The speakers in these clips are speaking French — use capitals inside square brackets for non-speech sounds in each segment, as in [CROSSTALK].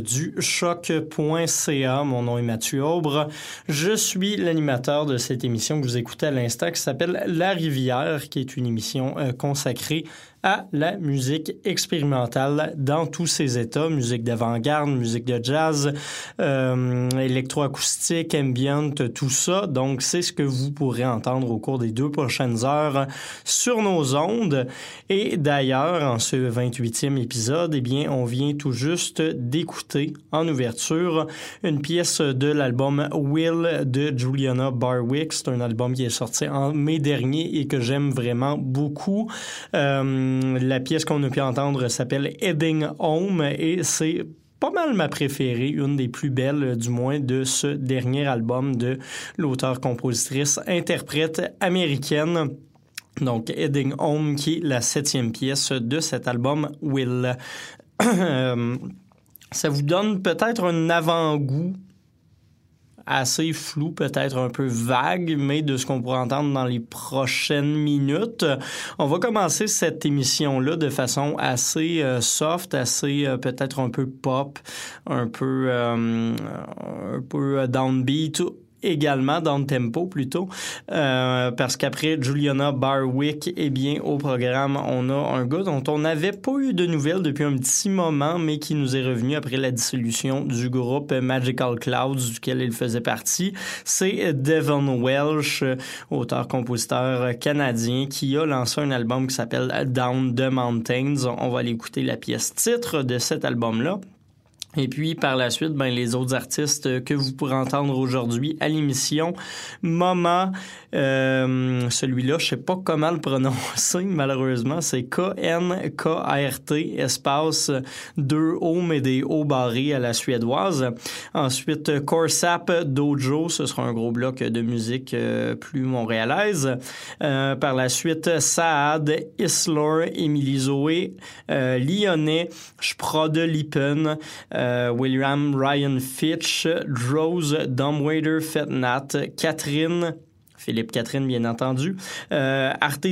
Du choc.ca. Mon nom est Mathieu Aubre. Je suis l'animateur de cette émission que vous écoutez à l'instant qui s'appelle La Rivière, qui est une émission euh, consacrée à la musique expérimentale dans tous ses états, musique d'avant-garde, musique de jazz, euh, électroacoustique, ambient, tout ça. Donc, c'est ce que vous pourrez entendre au cours des deux prochaines heures sur nos ondes. Et d'ailleurs, en ce 28e épisode, eh bien, on vient tout juste d'écouter en ouverture une pièce de l'album Will de Juliana Barwick. C'est un album qui est sorti en mai dernier et que j'aime vraiment beaucoup. Euh, la pièce qu'on a pu entendre s'appelle Heading Home et c'est ma préférée, une des plus belles du moins de ce dernier album de l'auteur-compositrice interprète américaine. Donc, Heading Home, qui est la septième pièce de cet album Will. [CLEARS THROAT] Ça vous donne peut-être un avant-goût assez flou, peut-être un peu vague, mais de ce qu'on pourra entendre dans les prochaines minutes. On va commencer cette émission-là de façon assez euh, soft, assez euh, peut-être un peu pop, un peu, euh, un peu downbeat également dans le tempo plutôt euh, parce qu'après Juliana Barwick eh bien au programme on a un gars dont on n'avait pas eu de nouvelles depuis un petit moment mais qui nous est revenu après la dissolution du groupe Magical Clouds duquel il faisait partie. C'est Devon Welsh auteur-compositeur canadien qui a lancé un album qui s'appelle Down the Mountains. On va aller écouter la pièce titre de cet album là et puis par la suite, ben, les autres artistes que vous pourrez entendre aujourd'hui à l'émission, Mama, euh, celui-là, je sais pas comment le prononcer, [LAUGHS] malheureusement, c'est K-N-K-R-T, espace deux O, mais des O barrés à la suédoise. Ensuite, Corsap Dojo, ce sera un gros bloc de musique euh, plus montréalaise. Euh, par la suite, Saad, Islor, Émilie Zoé, Lyonnais, Sprode Lippen, euh, William Ryan Fitch, Rose Dumbwaiter Fetnat, Catherine Philippe Catherine, bien entendu. Euh, Arte.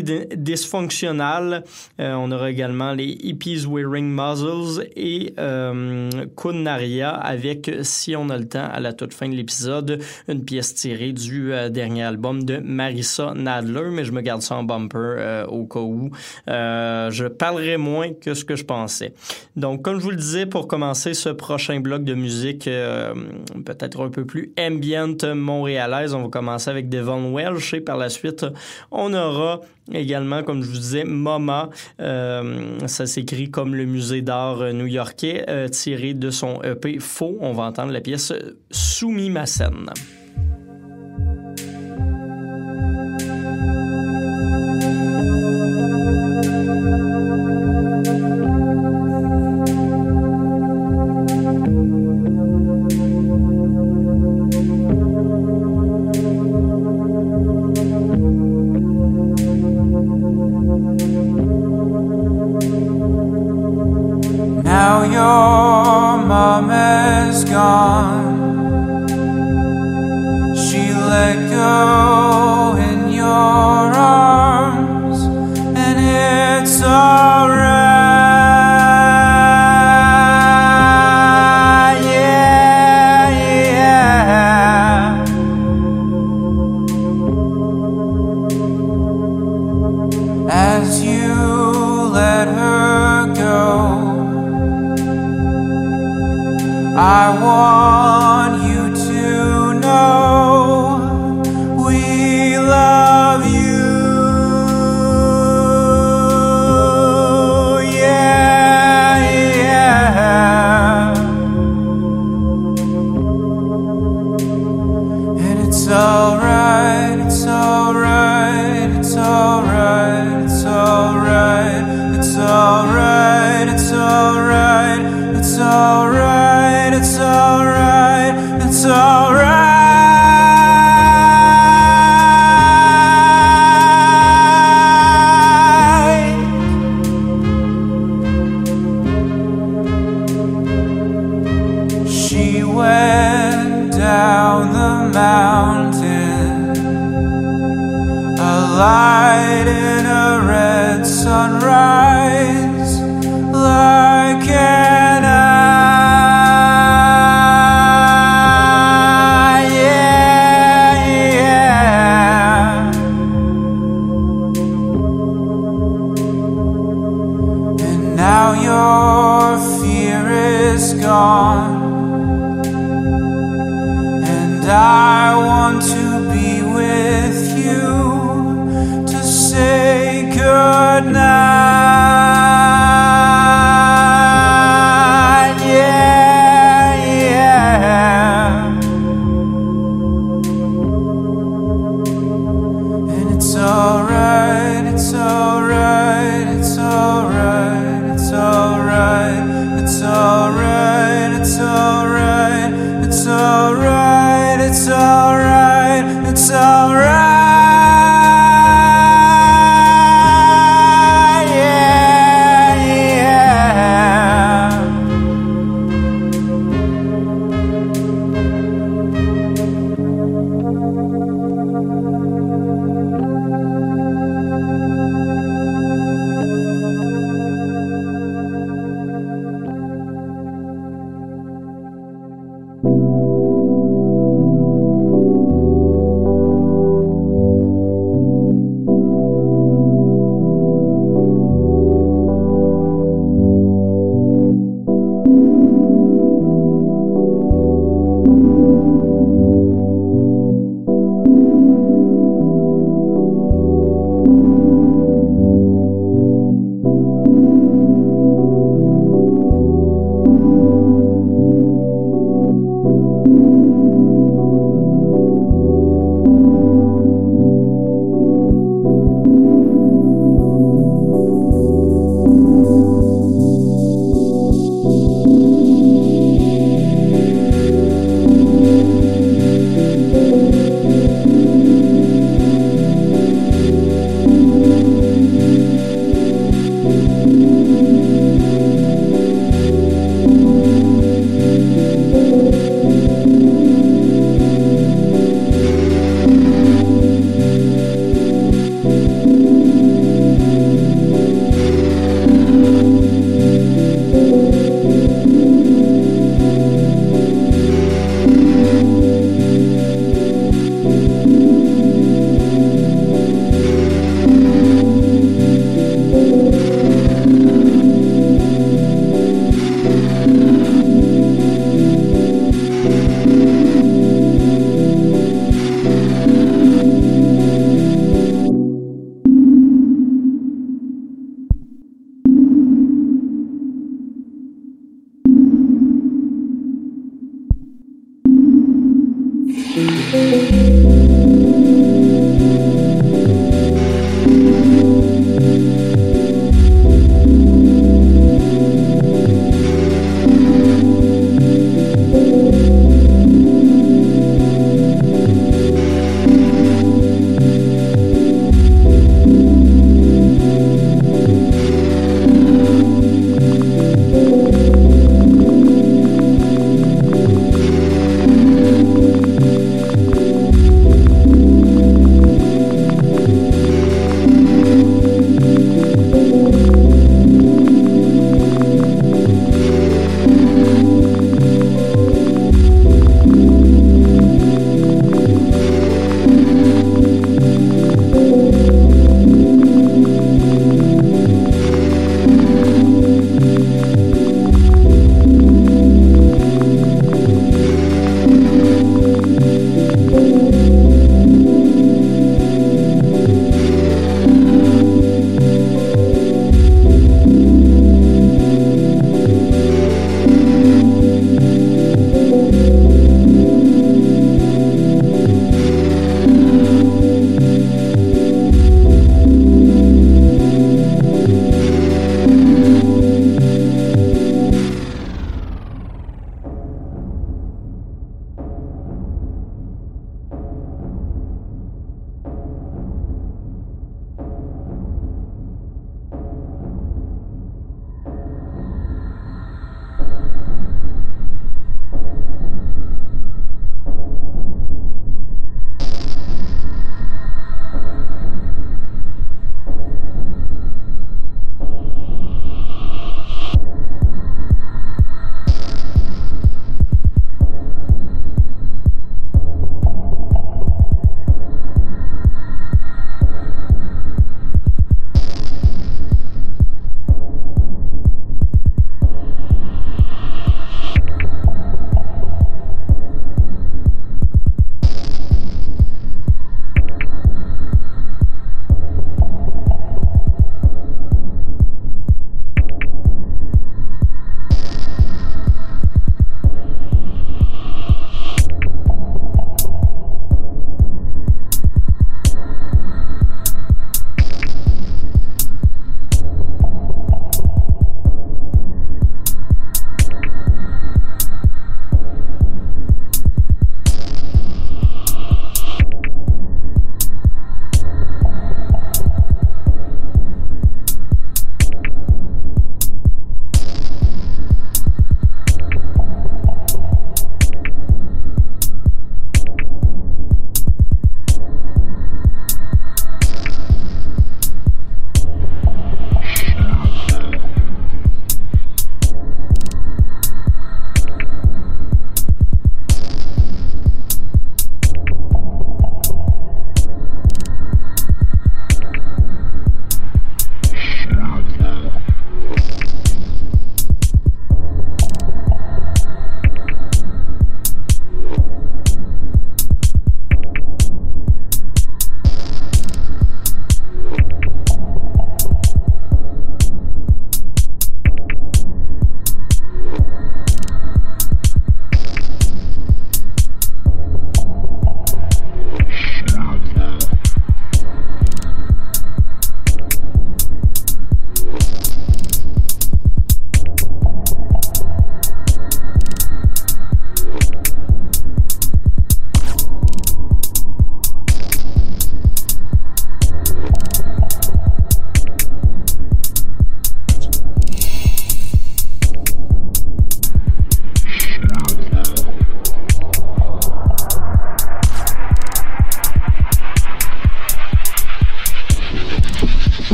Euh, on aura également les Hippies Wearing Muzzles et euh, Kunaria avec, si on a le temps, à la toute fin de l'épisode, une pièce tirée du euh, dernier album de Marissa Nadler, mais je me garde ça en bumper euh, au cas où. Je parlerai moins que ce que je pensais. Donc, comme je vous le disais, pour commencer ce prochain bloc de musique, peut-être un peu plus ambient montréalaise, on va commencer avec Devon Welsh par la suite, on aura également, comme je vous disais, MoMA. Euh, ça s'écrit comme le musée d'art new-yorkais, euh, tiré de son EP Faux. On va entendre la pièce Soumis ma scène. I want to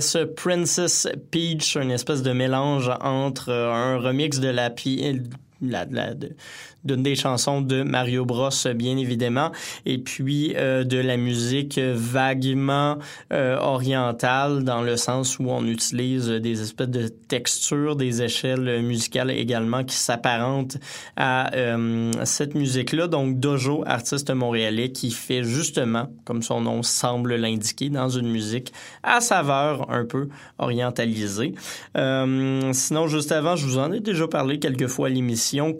pièce Princess Peach, une espèce de mélange entre euh, un remix de la, pi- la, la- de- d'une des chansons de Mario Bros, bien évidemment, et puis euh, de la musique vaguement euh, orientale dans le sens où on utilise des espèces de textures, des échelles musicales également qui s'apparentent à euh, cette musique-là. Donc Dojo, artiste montréalais qui fait justement, comme son nom semble l'indiquer, dans une musique à saveur un peu orientalisée. Sinon, juste avant, je vous en ai déjà parlé quelques fois à l'émission.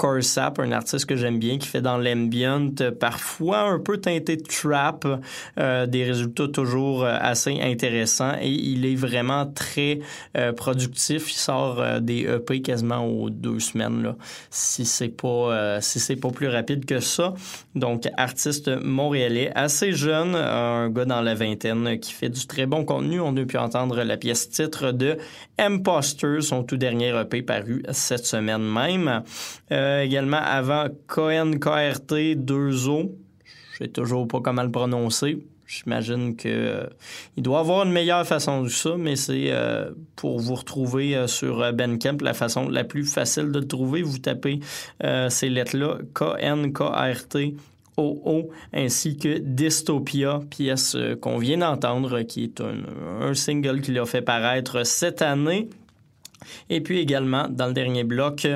Un artiste que j'aime bien, qui fait dans l'ambient, euh, parfois un peu teinté de trap, euh, des résultats toujours euh, assez intéressants et il est vraiment très productif. Il sort des EP quasiment aux deux semaines, là, si c'est pas si c'est pas plus rapide que ça. Donc, artiste montréalais, assez jeune, un gars dans la vingtaine qui fait du très bon contenu. On a pu entendre la pièce titre de Imposter, son tout dernier EP paru cette semaine même. Également, avant Cohen KRT 2O, je sais toujours pas comment le prononcer. J'imagine que euh, il doit avoir une meilleure façon de ça, mais c'est euh, pour vous retrouver euh, sur euh, Bandcamp la façon la plus facile de le trouver. Vous tapez ces lettres-là, K-N-K-R-T. OO, ainsi que Dystopia, pièce qu'on vient d'entendre, qui est un, un single qu'il a fait paraître cette année. Et puis également, dans le dernier bloc,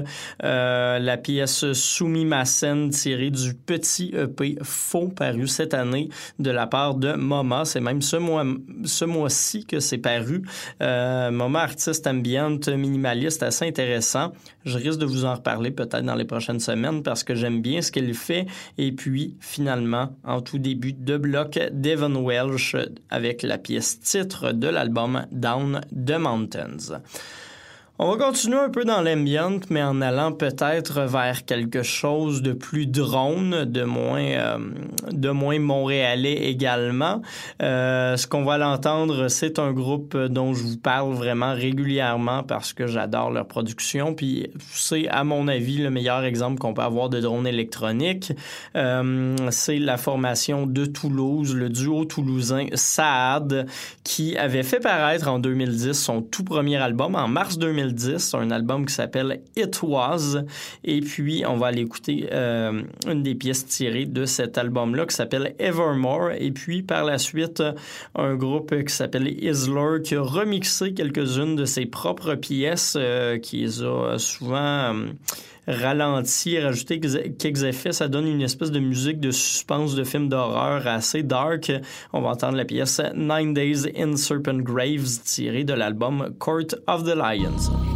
euh, la pièce Sumimasen tirée du petit EP faux paru cette année de la part de Moma. C'est même ce mois ce mois-ci que c'est paru. Euh, Moma, artiste ambient minimaliste assez intéressant. Je risque de vous en reparler peut-être dans les prochaines semaines parce que j'aime bien ce qu'elle fait. Et puis, finalement, en tout début de bloc, Devon Welsh avec la pièce titre de l'album Down the Mountains. On va continuer un peu dans l'ambient, mais en allant peut-être vers quelque chose de plus drone, de moins, euh, de moins montréalais également. Euh, ce qu'on va l'entendre, c'est un groupe dont je vous parle vraiment régulièrement parce que j'adore leur production. Puis c'est, à mon avis, le meilleur exemple qu'on peut avoir de drone électronique. Euh, c'est la formation de Toulouse, le duo toulousain Saad, qui avait fait paraître en 2010 son tout premier album en mars 2010. Un album qui s'appelle It Was. Et puis, on va aller écouter euh, une des pièces tirées de cet album-là qui s'appelle Evermore. Et puis, par la suite, un groupe qui s'appelle Isler qui a remixé quelques-unes de ses propres pièces, euh, qui a souvent... ralenti, rajouter quelques effets, ça donne une espèce de musique de suspense de film d'horreur assez dark. On va entendre la pièce Nine Days in Serpent Graves tirée de l'album Court of the Lions.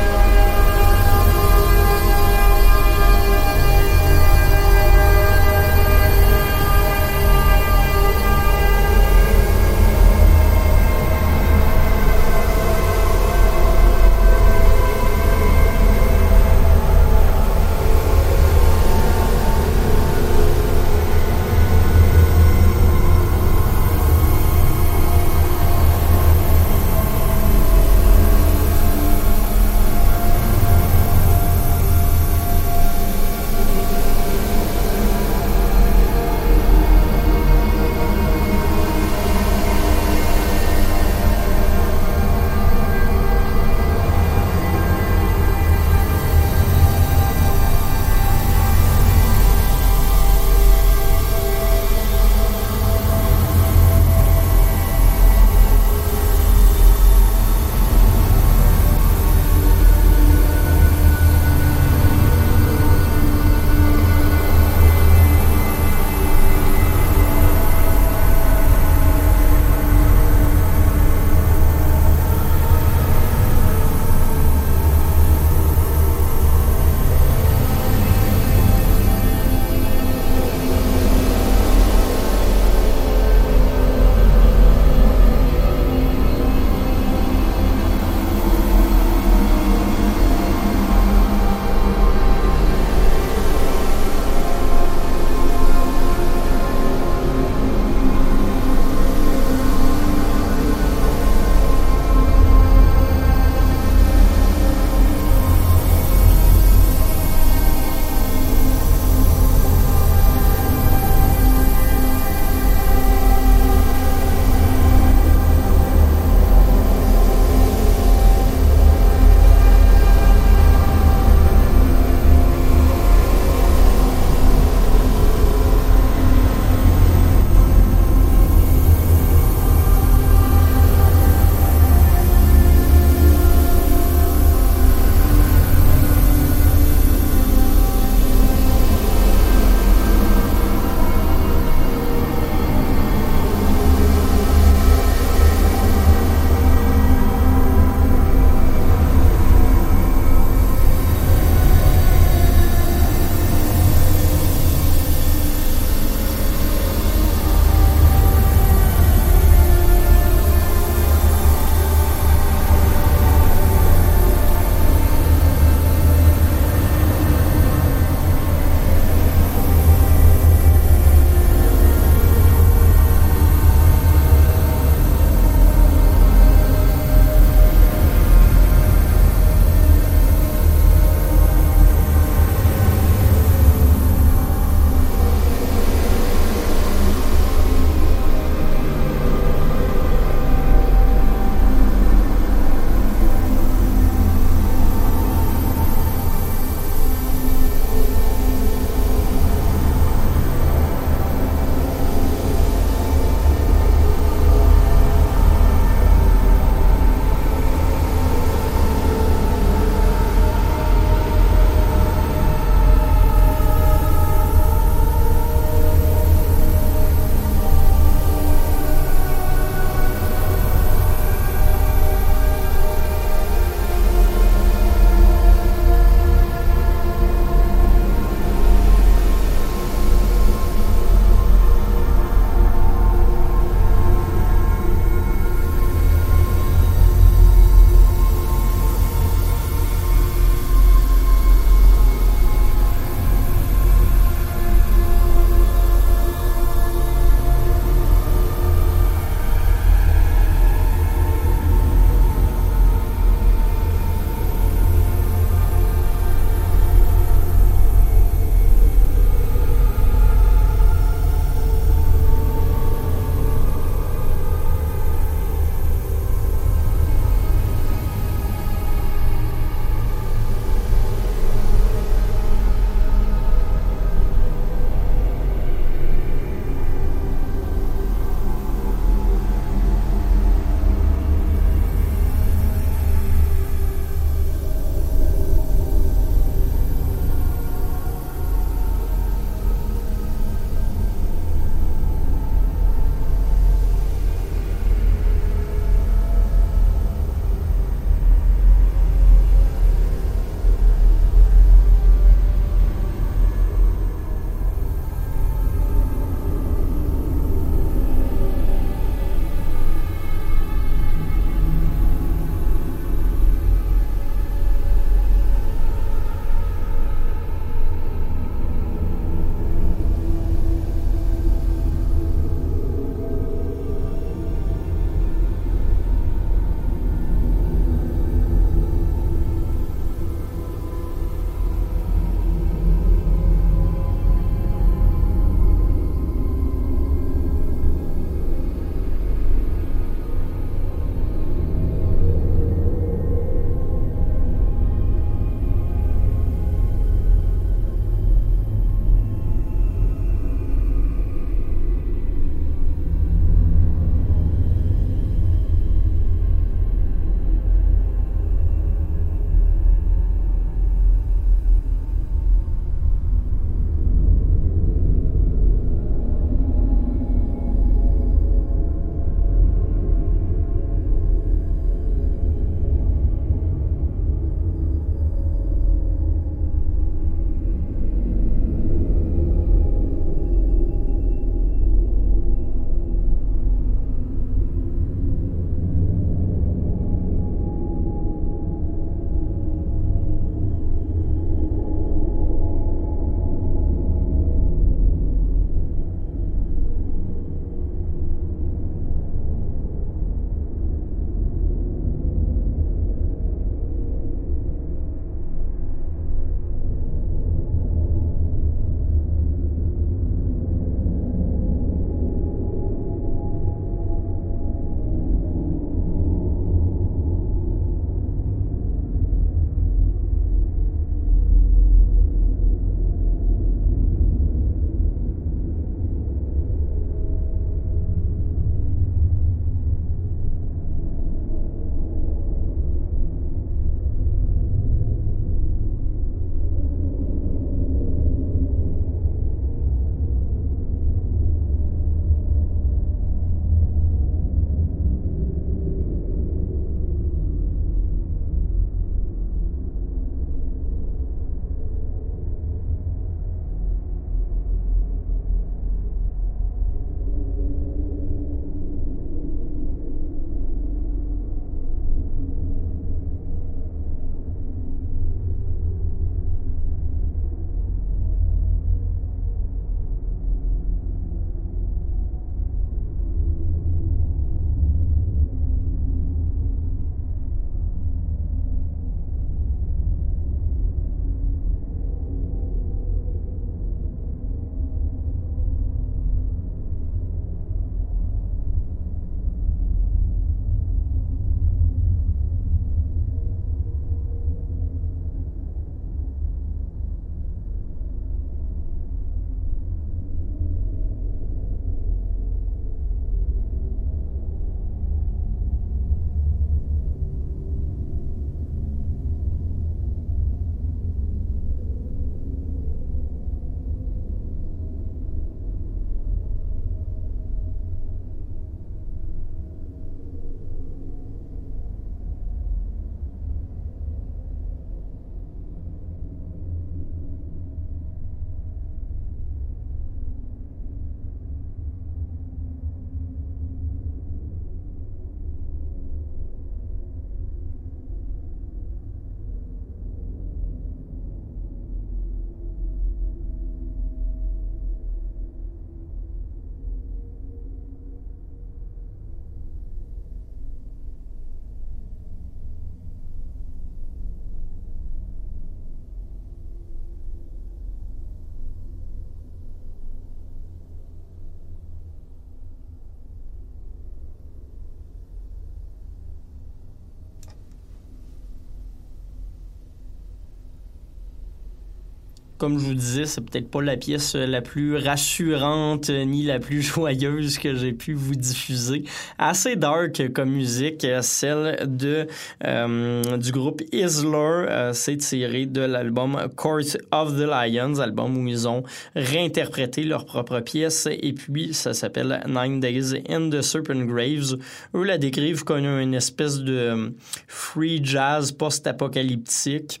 Comme je vous disais, c'est peut-être pas la pièce la plus rassurante ni la plus [LAUGHS] joyeuse que j'ai pu vous diffuser. Assez dark comme musique, celle de euh, du groupe Isler. Euh, c'est tiré de l'album Court of the Lions, album où ils ont réinterprété leur propre pièce. Et puis, ça s'appelle Nine Days in the Serpent Graves. Eux la décrivent comme une espèce de free jazz post-apocalyptique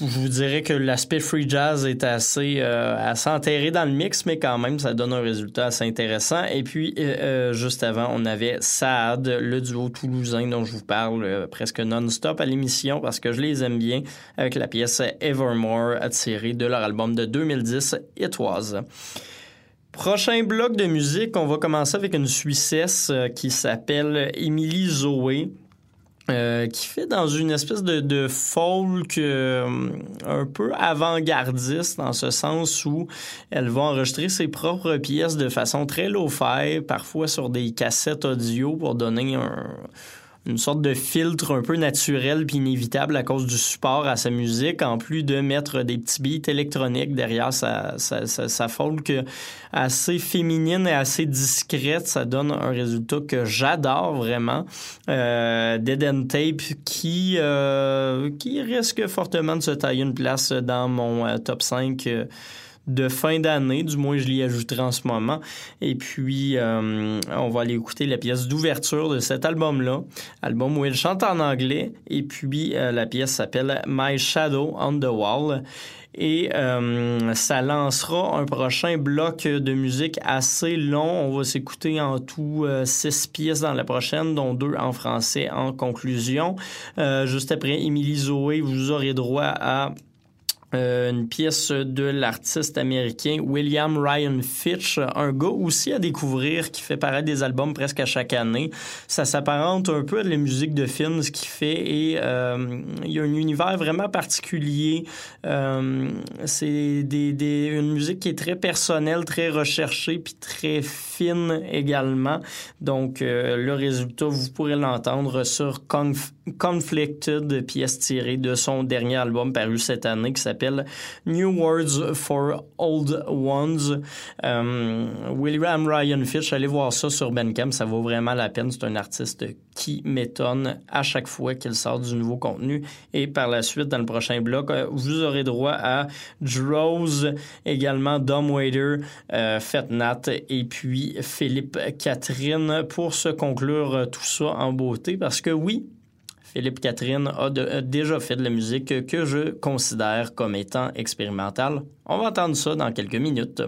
je vous dirais que l'aspect free jazz est assez, euh, dans le mix, mais quand même, ça donne un résultat assez intéressant. Et puis, euh, euh, juste avant, on avait Saad, le duo toulousain dont je vous parle euh, presque non-stop à l'émission parce que je les aime bien avec la pièce Evermore tirée de leur album de 2010, It. Prochain bloc de musique, on va commencer avec une Suissesse qui s'appelle Emily Zoé. Euh, qui fait dans une espèce de, de folk euh, un peu avant-gardiste dans ce sens où elle va enregistrer ses propres pièces de façon très low-fi, parfois sur des cassettes audio pour donner un, une sorte de filtre un peu naturel puis inévitable à cause du support à sa musique, en plus de mettre des petits beats électroniques derrière sa, sa, sa, sa folk assez féminine et assez discrète. Ça donne un résultat que j'adore vraiment. Euh, Dead End Tape qui, euh, qui risque fortement de se tailler une place dans mon euh, top 5 euh, de fin d'année, du moins je l'y ajouterai en ce moment. Et puis, euh, on va aller écouter la pièce d'ouverture de cet album-là, album où elle chante en anglais. Et puis, euh, la pièce s'appelle My Shadow on the Wall. Et euh, ça lancera un prochain bloc de musique assez long. On va s'écouter en tout six pièces dans la prochaine, dont deux en français en conclusion. Juste après Émilie Zoé, vous aurez droit à euh, une pièce de l'artiste américain William Ryan Fitch, un gars aussi à découvrir qui fait paraître des albums presque à chaque année. Ça s'apparente un peu à la musique de film, ce qu'il fait, et euh, il y a un univers vraiment particulier. Euh, c'est une musique qui est très personnelle, très recherchée, puis très fine également. Donc, le résultat, vous pourrez l'entendre sur Conf Conflicted, pièce tirée de son dernier album paru cette année qui s'appelle New Words for Old Ones. Euh, William Ryan Fitch, allez voir ça sur Bandcamp, ça vaut vraiment la peine. C'est un artiste qui m'étonne à chaque fois qu'il sort du nouveau contenu. Et par la suite, dans le prochain bloc, euh, vous aurez droit à Droz, également Dom Wader, euh, Fetnat et puis Philippe Catherine pour se conclure tout ça en beauté. Parce que oui, Philippe Catherine a, déjà fait de la musique que je considère comme étant expérimentale. On va entendre ça dans quelques minutes.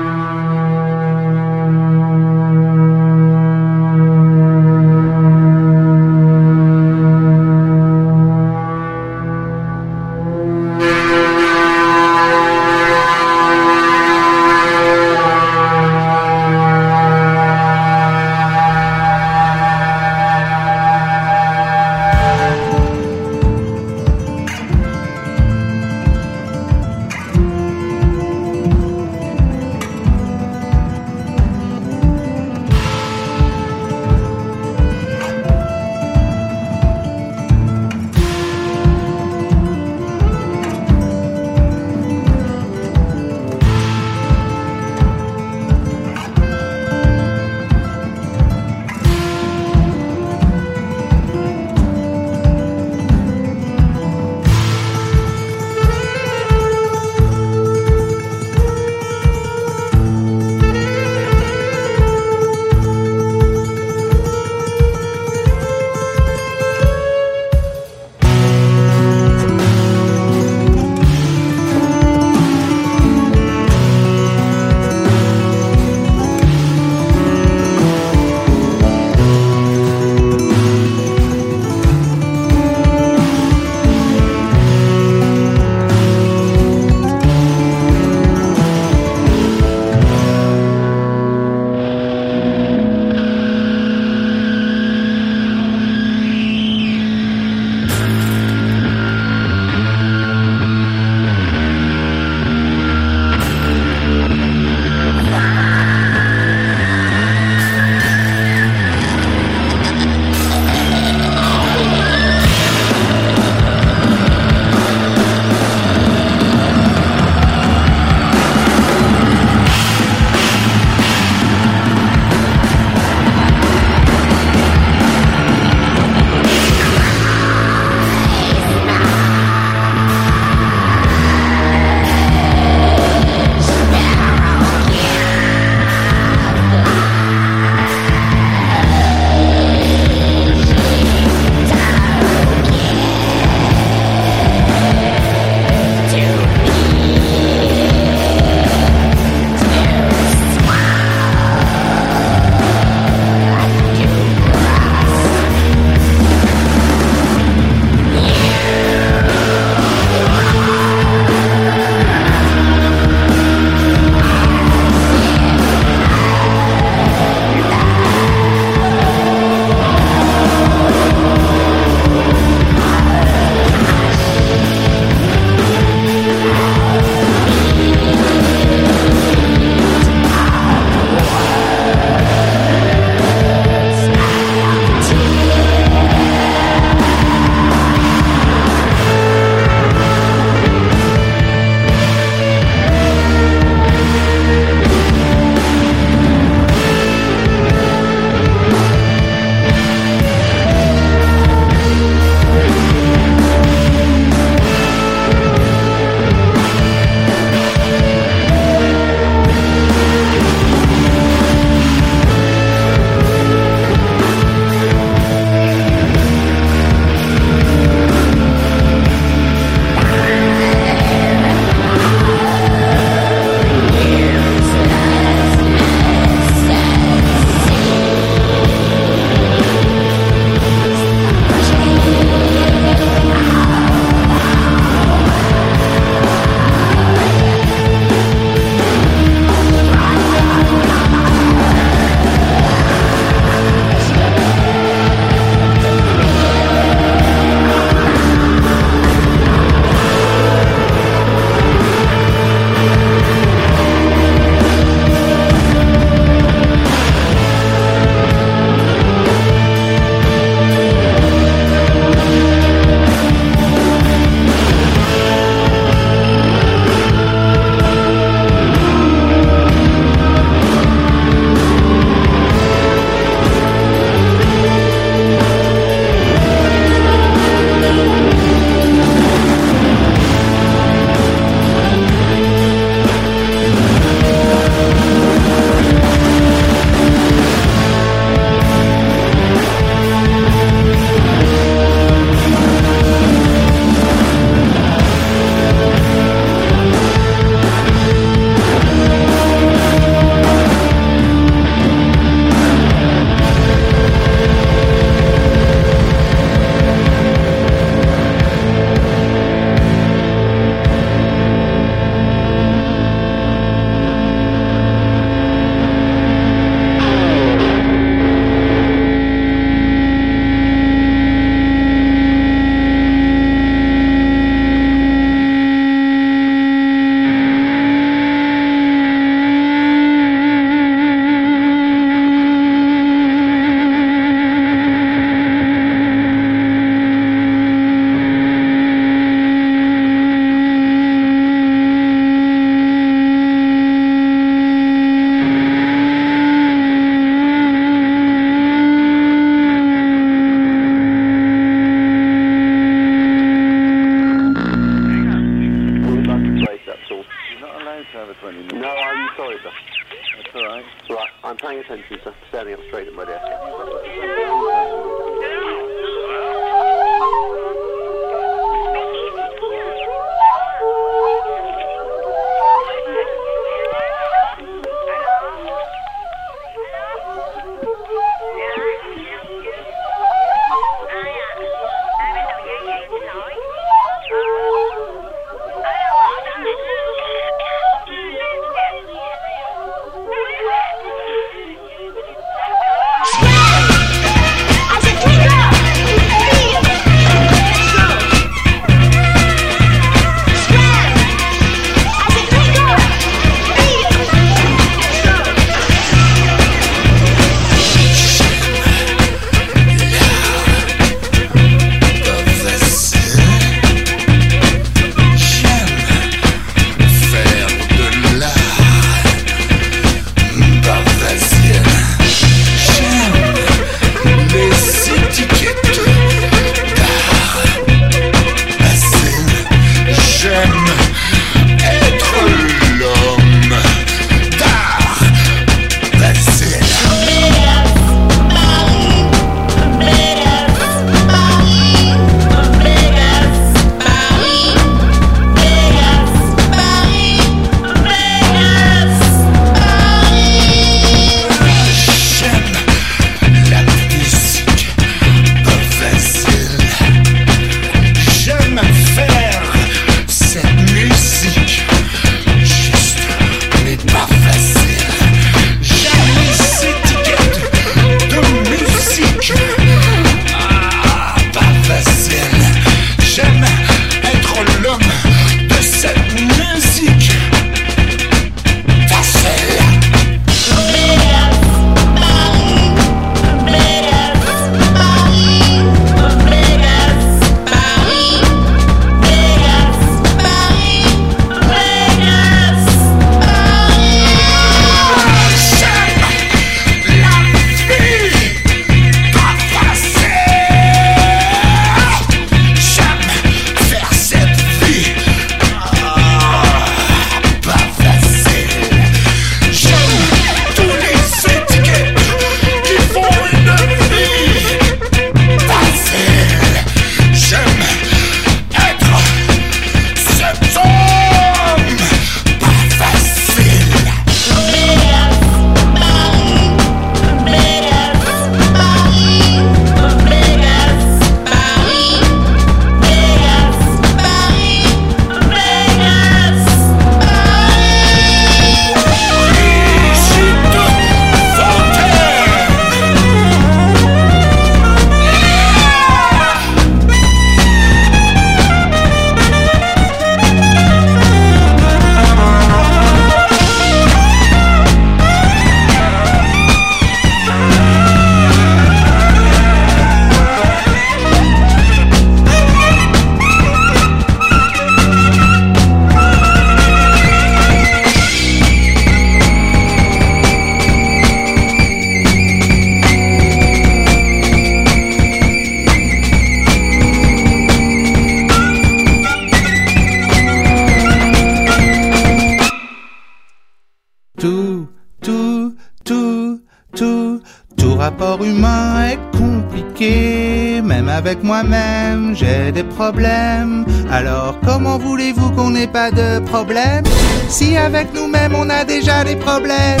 Alors comment voulez-vous qu'on n'ait pas de problème? Si avec nous-mêmes on a déjà des problèmes.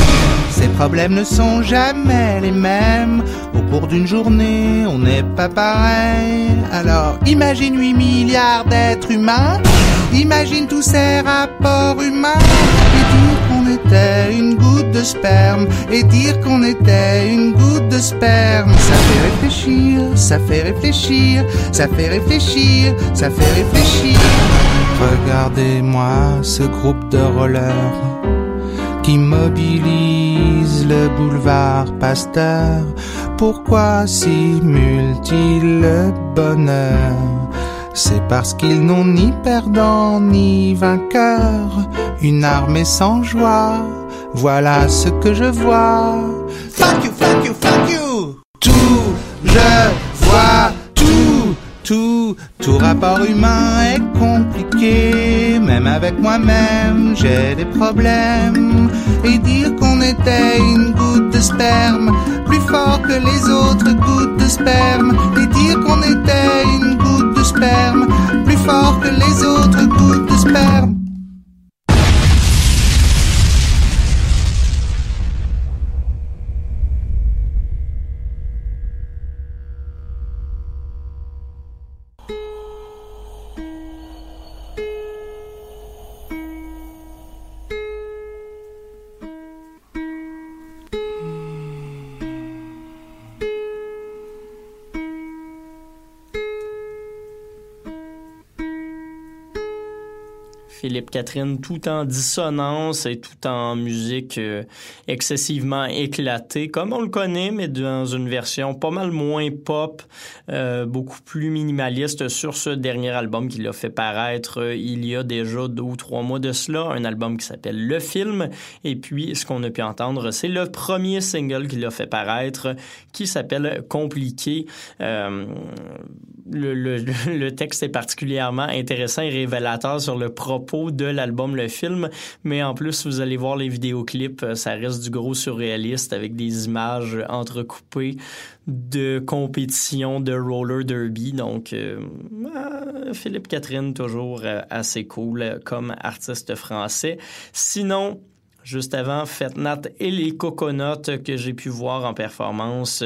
Ces problèmes ne sont jamais les mêmes. Au cours d'une journée, on n'est pas pareil. Alors imagine 8 milliards d'êtres humains. Imagine tous ces rapports humains. Et dire qu'on était une goutte de sperme. Et dire qu'on était une goutte de sperme. Ça fait réfléchir, ça fait réfléchir, ça fait réfléchir, ça fait réfléchir. Regardez-moi ce groupe de rollers qui mobilise le boulevard Pasteur. Pourquoi simulent-ils le bonheur? C'est parce qu'ils n'ont ni perdant ni vainqueur, une armée sans joie. Voilà ce que je vois. Fuck you, fuck you, fuck you. Tout, je vois tout, tout, tout rapport humain est compliqué. Même avec moi-même, j'ai des problèmes. Et dire qu'on était une goutte de sperme, plus fort que les autres gouttes de sperme. Et dire qu'on était une goutte de sperme, plus fort que les autres gouttes de sperme. Catherine, tout en dissonance et tout en musique euh, excessivement éclatée, comme on le connaît, mais dans une version pas mal moins pop, euh, beaucoup plus minimaliste sur ce dernier album qu'il a fait paraître euh, il y a déjà deux ou trois mois de cela, un album qui s'appelle Le Film. Et puis, ce qu'on a pu entendre, c'est le premier single qu'il a fait paraître, qui s'appelle Compliqué. [LAUGHS] Le, texte est particulièrement intéressant et révélateur sur le propos de l'album, le film, mais en plus, vous allez voir les vidéoclips, euh, ça reste du gros surréaliste avec des images entrecoupées de compétition de roller derby. Donc, euh, euh, Philippe Catherine, toujours assez cool comme artiste français. Sinon, Juste avant, Fetnat et les Coconuts que j'ai pu voir en performance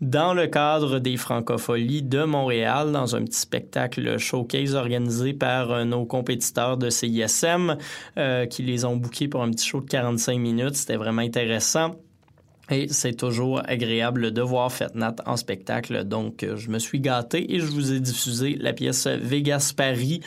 dans le cadre des Francopholies de Montréal dans un petit spectacle showcase organisé par euh, nos compétiteurs de CISM euh, qui les ont bookés pour un petit show de 45 minutes. C'était vraiment intéressant. Et c'est toujours agréable de voir Fetnat en spectacle. Donc, je me suis gâté et je vous ai diffusé la pièce Vegas Paris,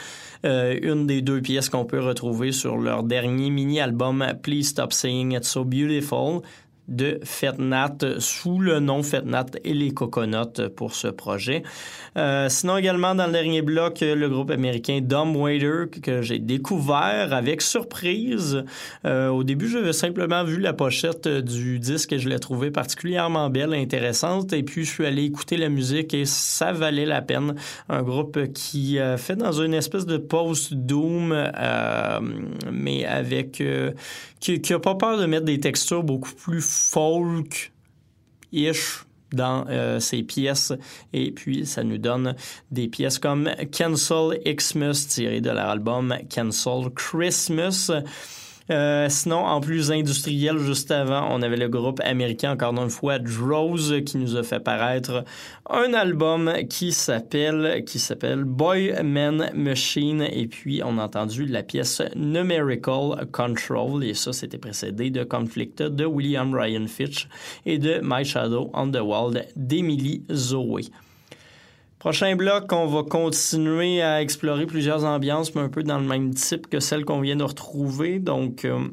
euh, une des deux pièces qu'on peut retrouver sur leur dernier mini-album Please Stop Saying It's So Beautiful de Fetnat sous le nom Fetnat et les Coconuts pour ce projet. Euh, sinon également dans le dernier bloc, le groupe américain Dumbwaiter que j'ai découvert avec surprise. Euh, au début, j'avais simplement vu la pochette du disque et je l'ai trouvé particulièrement belle, intéressante. Et puis je suis allé écouter la musique et ça valait la peine. Un groupe qui euh, fait dans une espèce de post-doom, mais avec qui, qui a pas peur de mettre des textures beaucoup plus folk-ish dans euh, ces pièces et puis ça nous donne des pièces comme Cancel Xmas tiré de leur album Cancel Christmas. Euh, sinon, en plus industriel, juste avant, on avait le groupe américain, encore une fois, Droz, qui nous a fait paraître un album qui s'appelle qui Boy Man Machine. Et puis, on a entendu la pièce Numerical Control. Et ça, c'était précédé de Conflict de William Ryan Fitch et de My Shadow on the Wall d'Emily Zoe. Prochain bloc, on va continuer à explorer plusieurs ambiances, mais un peu dans le même type que celle qu'on vient de retrouver. Donc, euh,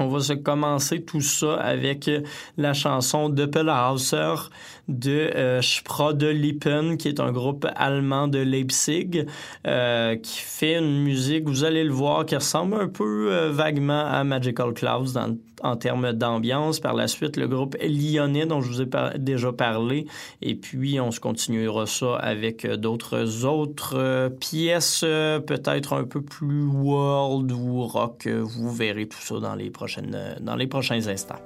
on va se commencer tout ça avec la chanson Doppelhauser de euh, Sprode-Lippen, qui est un groupe allemand de Leipzig, euh, qui fait une musique, vous allez le voir, qui ressemble un peu euh, vaguement à Magical Clouds dans, en termes d'ambiance. Par la suite, le groupe lyonnais, dont je vous ai déjà parlé, et puis on se continuera ça avec euh, d'autres autres euh, pièces, euh, peut-être un peu plus world ou rock. Vous verrez tout ça dans les, prochaines, dans les prochains instants.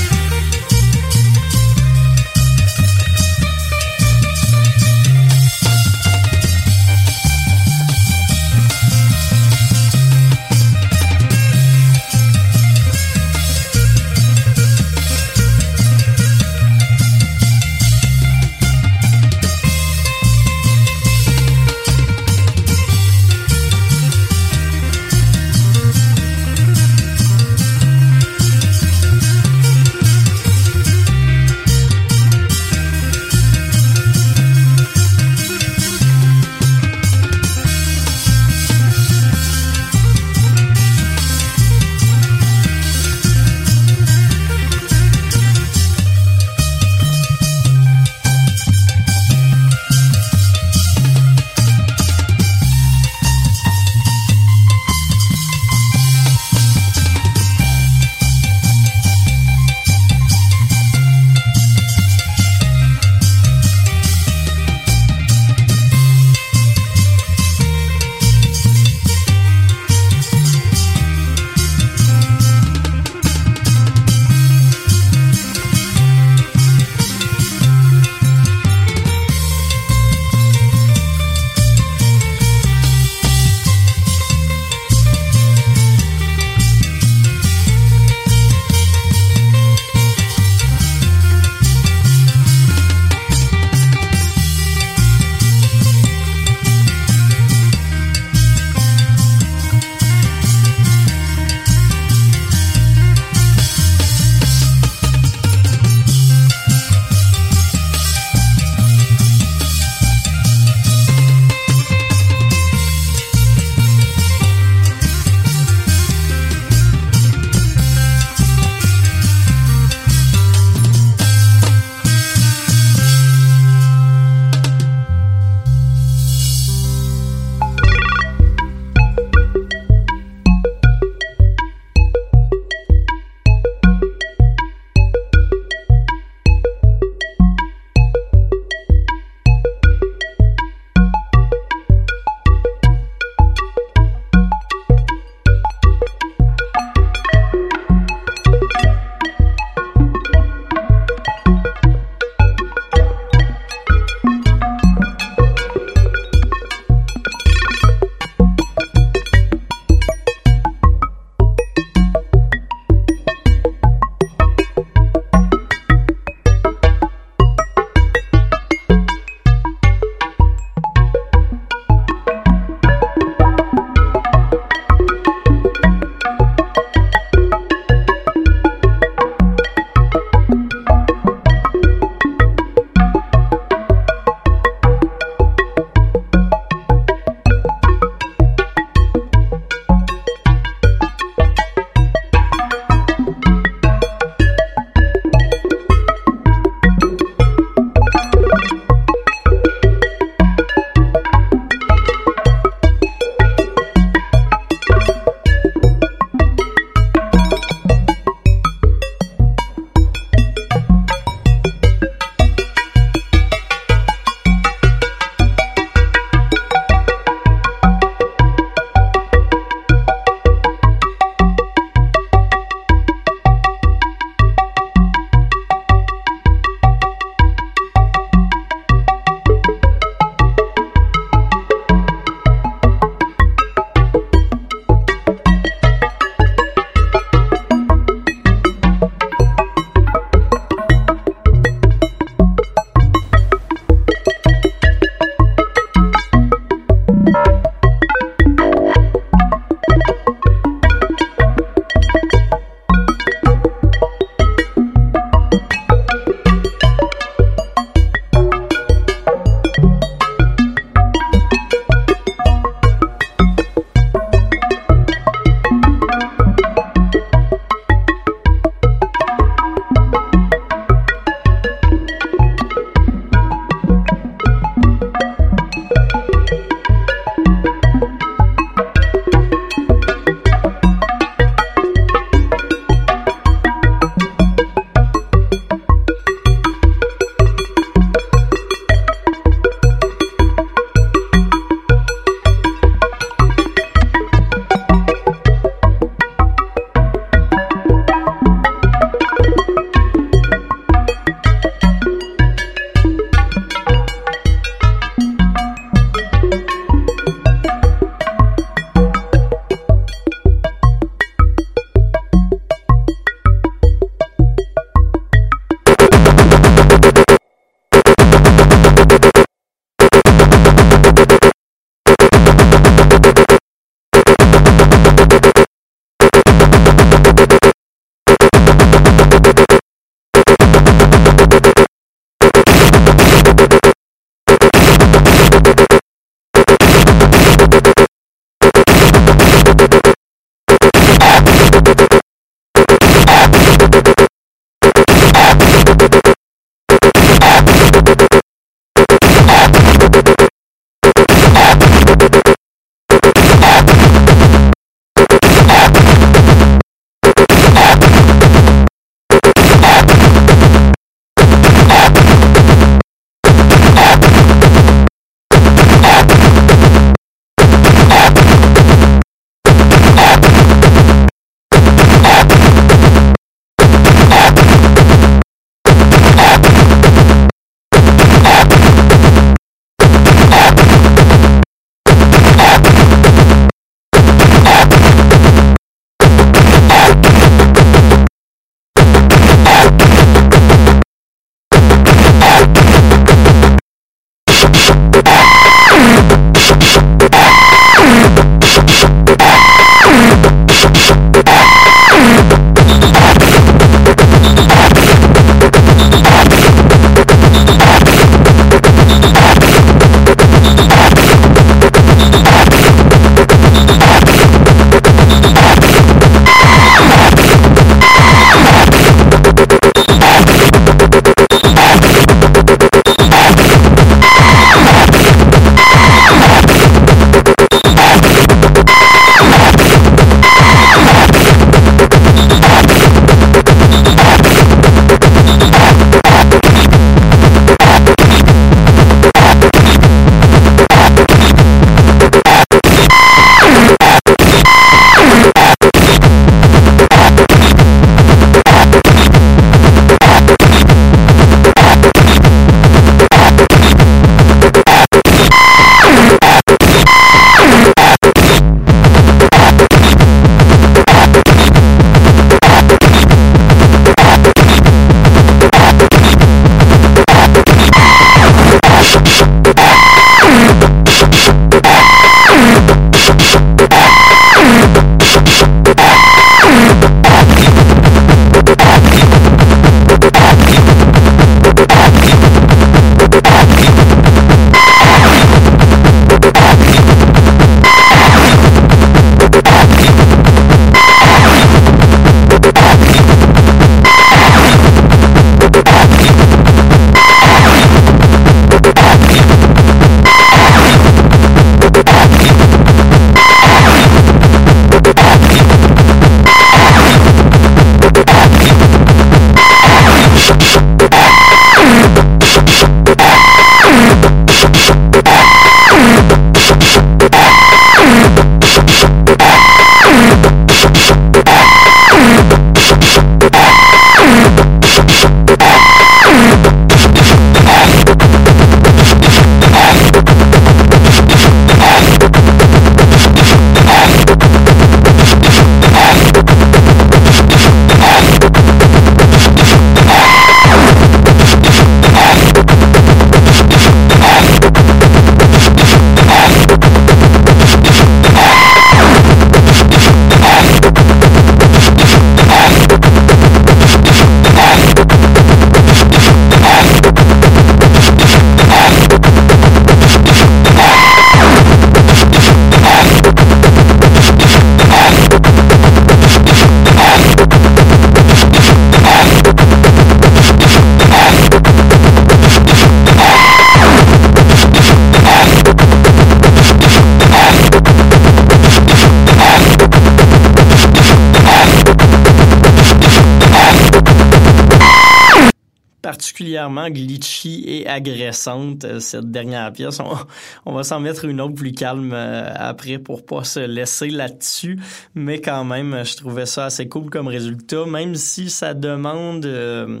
Glitchy et agressante, euh, cette dernière pièce. On, [LAUGHS] on va s'en mettre une autre plus calme euh, après pour pas se laisser là-dessus. Mais quand même, je trouvais ça assez cool comme résultat, même si ça demande... euh,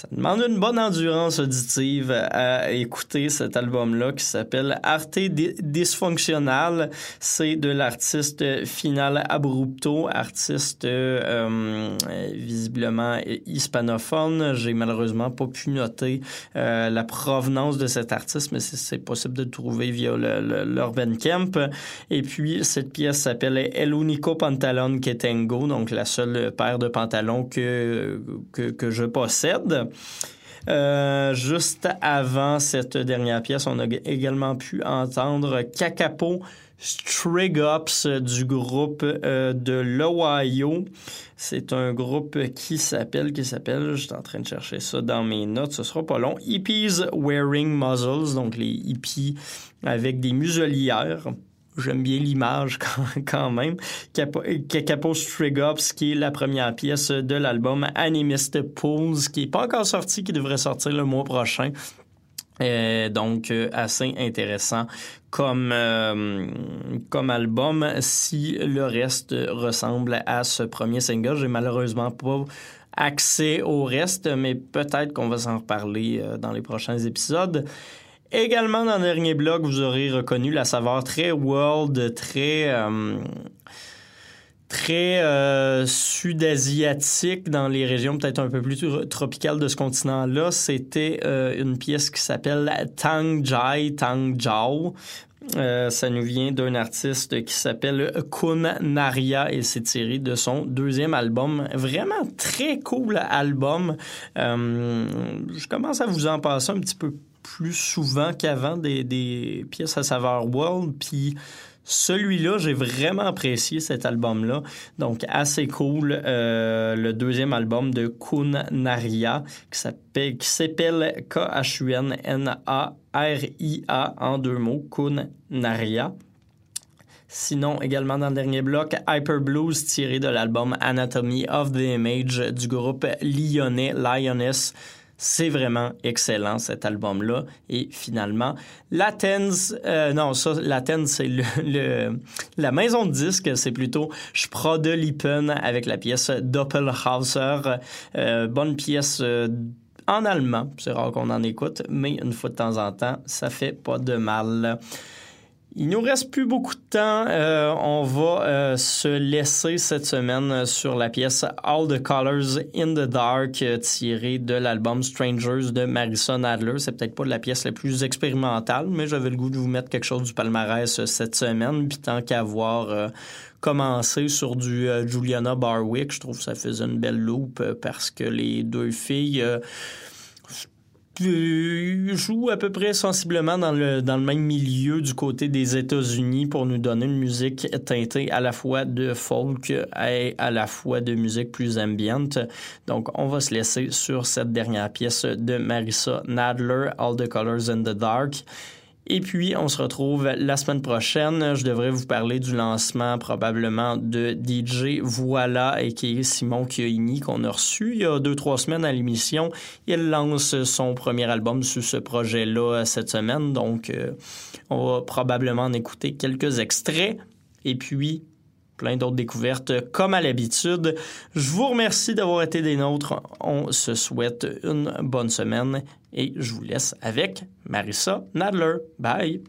ça demande une bonne endurance auditive à écouter cet album-là qui s'appelle Arte Dysfunctional. C'est de l'artiste Final Abrupto, artiste euh, visiblement hispanophone. J'ai malheureusement pas pu noter euh, la provenance de cet artiste, mais c'est- possible de le trouver via l'Urban Camp. Et puis, cette pièce s'appelle El Unico Pantalon que Tengo, donc la seule paire de pantalons que, que, que je possède. Euh, juste avant cette dernière pièce, on a également pu entendre Kakapo Strigops du groupe euh, de l'Ohio. C'est un groupe qui s'appelle, qui s'appelle, je suis en train de chercher ça dans mes notes, ce sera pas long, Hippies Wearing Muzzles, donc les hippies avec des muselières. J'aime bien l'image [LAUGHS] quand, même. Capo, Capo Strigops, qui est la première pièce de l'album Animist Pools, qui est pas encore sorti, qui devrait sortir le mois prochain. Euh, donc euh, assez intéressant comme euh, comme album si le reste ressemble à ce premier single j'ai malheureusement pas accès au reste mais peut-être qu'on va s'en reparler dans les prochains épisodes également dans le dernier blog vous aurez reconnu la saveur très world très euh, très euh, sud-asiatique dans les régions peut-être un peu plus tro- tropicales de ce continent-là. C'était euh, une pièce qui s'appelle Tang Jai Tang Jiao. Ça nous vient d'un artiste qui s'appelle Kun Naria et c'est tiré de son deuxième album. Vraiment très cool album. Je commence à vous en passer un petit peu plus souvent qu'avant des, des pièces à saveur world. Puis celui-là, j'ai vraiment apprécié cet album-là. Donc, assez cool. Euh, le deuxième album de Kun Naria qui s'appelle, K-H-U-N-N-A-R-I-A en deux mots, Kun Naria. Sinon, également dans le dernier bloc, Hyper Blues tiré de l'album Anatomy of the Image du groupe lyonnais Lioness. C'est vraiment excellent cet album-là. Et finalement, Latens, euh, non, ça, Latens, c'est le, [LAUGHS] la maison de disques, c'est plutôt Lippen avec la pièce Doppelhauser. Euh, bonne pièce euh, en allemand. C'est rare qu'on en écoute, mais une fois de temps en temps, ça fait pas de mal. Il nous reste plus beaucoup de temps. Euh, on va euh, se laisser cette semaine sur la pièce All the Colors in the Dark euh, tirée de l'album Strangers de Marissa Nadler. C'est peut-être pas la pièce la plus expérimentale, mais j'avais le goût de vous mettre quelque chose du palmarès euh, cette semaine. Puis tant qu'avoir euh, commencé sur du euh, Juliana Barwick, je trouve que ça faisait une belle loupe euh, parce que les deux filles euh, euh, joue à peu près sensiblement dans le, dans le même milieu du côté des États-Unis pour nous donner une musique teintée à la fois de folk et à la fois de musique plus ambiante. Donc, on va se laisser sur cette dernière pièce de Marissa Nadler, All the Colors in the Dark. Et puis, on se retrouve la semaine prochaine. Je devrais vous parler du lancement probablement de DJ Voilà et qui est Simon Chioini qu'on a reçu il y a deux, trois semaines à l'émission. Il lance son premier album sur ce projet-là cette semaine. Donc, euh, on va probablement en écouter quelques extraits. Et puis, plein d'autres découvertes comme à l'habitude. Je vous remercie d'avoir été des nôtres. On se souhaite une bonne semaine et je vous laisse avec Marissa Nadler. Bye!